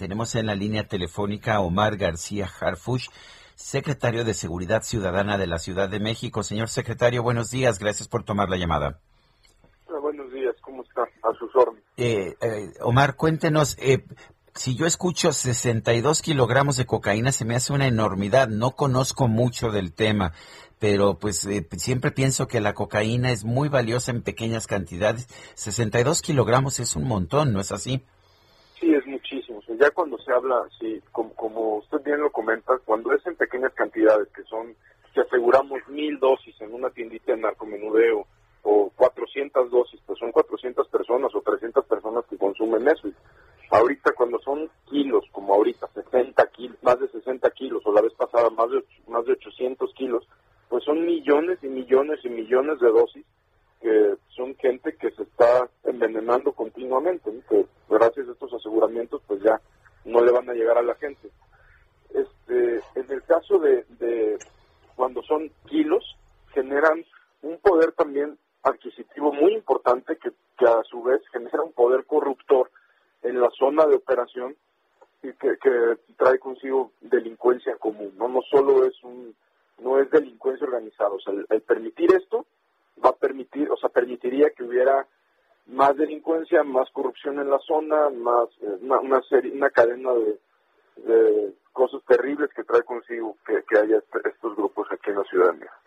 Tenemos en la línea telefónica a Omar García Harfush, secretario de Seguridad Ciudadana de la Ciudad de México. Señor secretario, buenos días. Gracias por tomar la llamada. buenos días, ¿cómo está? A sus órdenes. Eh, eh, Omar, cuéntenos, eh, si yo escucho 62 kilogramos de cocaína, se me hace una enormidad. No conozco mucho del tema, pero pues eh, siempre pienso que la cocaína es muy valiosa en pequeñas cantidades. 62 kilogramos es un montón, ¿no es así? Sí, es muchísimo. Ya cuando se habla, sí, como, como usted bien lo comenta, cuando es en pequeñas cantidades, que son, si aseguramos mil dosis en una tiendita de narcomenudeo, o 400 dosis, pues son 400 personas o 300 personas que consumen eso. Y ahorita cuando son kilos, como ahorita, 60 kilos, más de 60 kilos, o la vez pasada más de, más de 800 kilos, pues son millones y millones y millones de dosis que son gente que se está envenenando continuamente, que gracias a estos aseguramientos pues ya no le van a llegar a la gente. Este, en el caso de, de cuando son kilos, generan un poder también adquisitivo muy importante que, a su vez genera un poder corruptor en la zona de operación y que, que trae consigo delincuencia común, no no solo es un no es delincuencia organizada, o sea, el, el permitir esto va a permitir, o sea, permitiría que hubiera más delincuencia, más corrupción en la zona, más eh, una, una serie, una cadena de, de cosas terribles que trae consigo que, que haya est- estos grupos aquí en la Ciudad de México.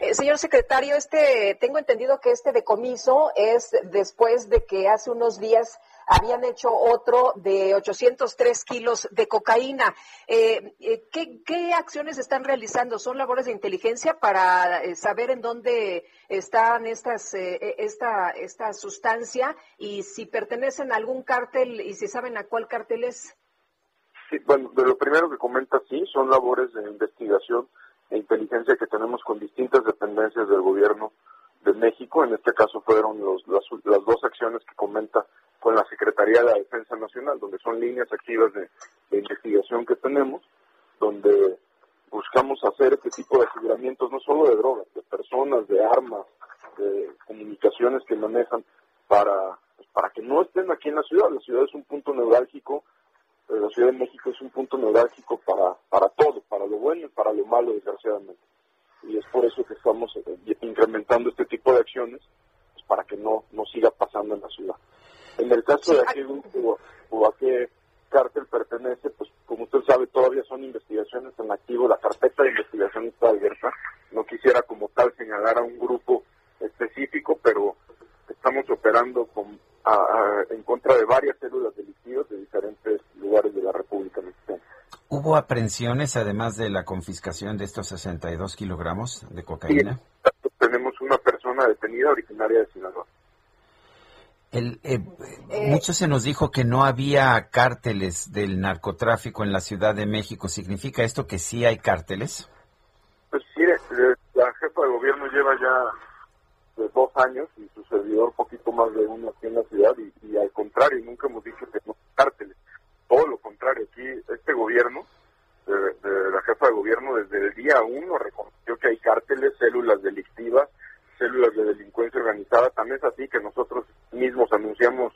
Eh, señor secretario, este, tengo entendido que este decomiso es después de que hace unos días habían hecho otro de 803 kilos de cocaína. Eh, eh, ¿qué, acciones están realizando? ¿Son labores de inteligencia para saber en dónde están estas, eh, esta, esta sustancia y si pertenecen a algún cártel y si saben a cuál cártel es? Bueno, de lo primero que comenta, sí, son labores de investigación e inteligencia que tenemos con distintas dependencias del gobierno de México. En este caso fueron los, las, las dos acciones que comenta con la Secretaría de la Defensa Nacional, donde son líneas activas de, investigación que tenemos, donde buscamos hacer este tipo de aseguramientos no solo de drogas, de personas, de armas, de comunicaciones que manejan para, pues, para que no estén aquí en la ciudad. La ciudad es un punto neurálgico eh, la Ciudad de México es un punto neurálgico para, bueno y para lo malo, desgraciadamente. Y es por eso que estamos eh, incrementando este tipo de acciones, pues, para que no, no siga pasando en la ciudad. En el caso de a qué grupo o a qué cártel pertenece, pues como usted sabe, todavía son investigaciones en activo, la carpeta de investigación está abierta. No quisiera como tal señalar a un grupo específico, pero estamos operando con, a- a- en contra de varias células delictivas de diferentes lugares de la República Mexicana. ¿Hubo aprehensiones además de la confiscación de estos 62 kilogramos de cocaína? Tenemos una persona detenida originaria de Sinaloa. El, eh, mucho se nos dijo que no había cárteles del narcotráfico en la Ciudad de México. ¿Significa esto que sí hay cárteles? Pues mire, eh, la jefa de gobierno lleva ya de dos años y su servidor poquito más de uno aquí en la ciudad y, y al contrario, nunca hemos dicho que no hay cárteles. Todo lo contrario, aquí este gobierno, de, de la jefa de gobierno día uno reconoció que hay cárteles, células delictivas, células de delincuencia organizada, también es así que nosotros mismos anunciamos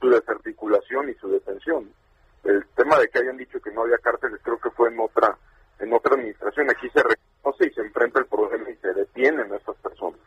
su desarticulación y su detención. El tema de que hayan dicho que no había cárteles creo que fue en otra en otra administración. Aquí se reconoce y se enfrenta el problema y se detienen a estas personas.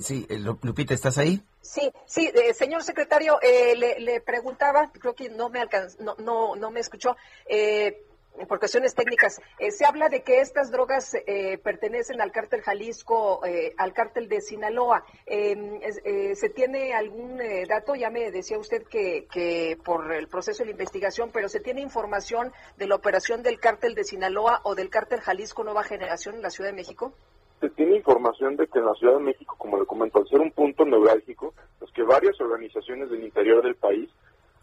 Sí, eh, Lu- Lupita, ¿estás ahí? Sí, sí, eh, señor secretario, eh, le, preguntaba, creo que no me alcanz, no, no, no me escuchó, eh, por cuestiones técnicas. Eh, se habla de que estas drogas eh, pertenecen al cártel Jalisco, eh, al cártel de Sinaloa. Eh, eh, ¿Se tiene algún eh, dato? Ya me decía usted que, que por el proceso de investigación, pero ¿se tiene información de la operación del cártel de Sinaloa o del cártel Jalisco Nueva Generación en la Ciudad de México? Se tiene información de que en la Ciudad de México, como le comento, al ser un punto neurálgico, pues que varias organizaciones del interior del país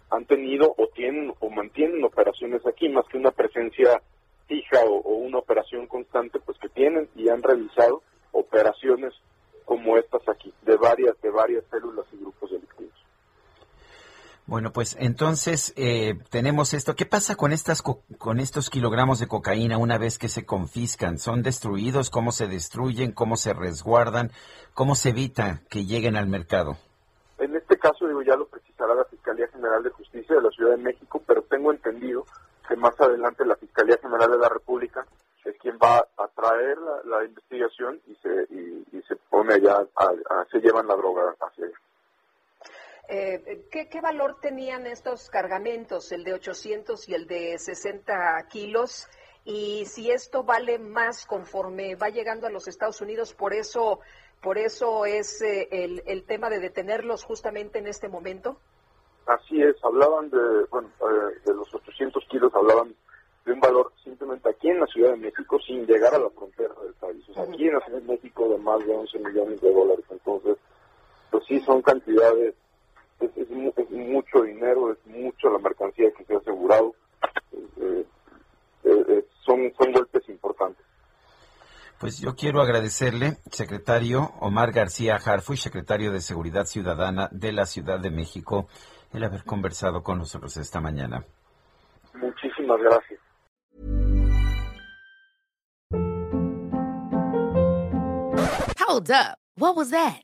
han tenido o tienen o mantienen operaciones aquí, más que una presencia fija o, o una operación constante, pues que tienen y han realizado operaciones como estas aquí, de varias, de varias células. Bueno, pues entonces eh, tenemos esto. ¿Qué pasa con estas con estos kilogramos de cocaína una vez que se confiscan? ¿Son destruidos? ¿Cómo se destruyen? ¿Cómo se resguardan? ¿Cómo se evita que lleguen al mercado? En este caso, digo, ya lo precisará la Fiscalía General de Justicia de la Ciudad de México, pero tengo entendido que más adelante la Fiscalía General de la República es quien va a traer la, investigación y se, y, se pone allá, se llevan la droga hacia. Eh, ¿qué, valor tenían estos cargamentos, el de 800 y el de 60 kilos? Y si esto vale más conforme va llegando a los Estados Unidos, por eso, por eso es eh, el, el, tema de detenerlos justamente en este momento. Así es, hablaban de, bueno, eh, de los 800 kilos, hablaban de un valor simplemente aquí en la Ciudad de México sin llegar a la frontera del país. Aquí en la Ciudad de México de más de 11 millones de dólares. Entonces, pues sí, son cantidades es, mucho dinero, es mucho la mercancía que se ha asegurado. Eh, eh, eh, son, son golpes importantes. Pues yo quiero agradecerle, secretario Omar García Harfuy, secretario de Seguridad Ciudadana de la Ciudad de México, el haber conversado con nosotros esta mañana. Muchísimas gracias. Hold up. What was that?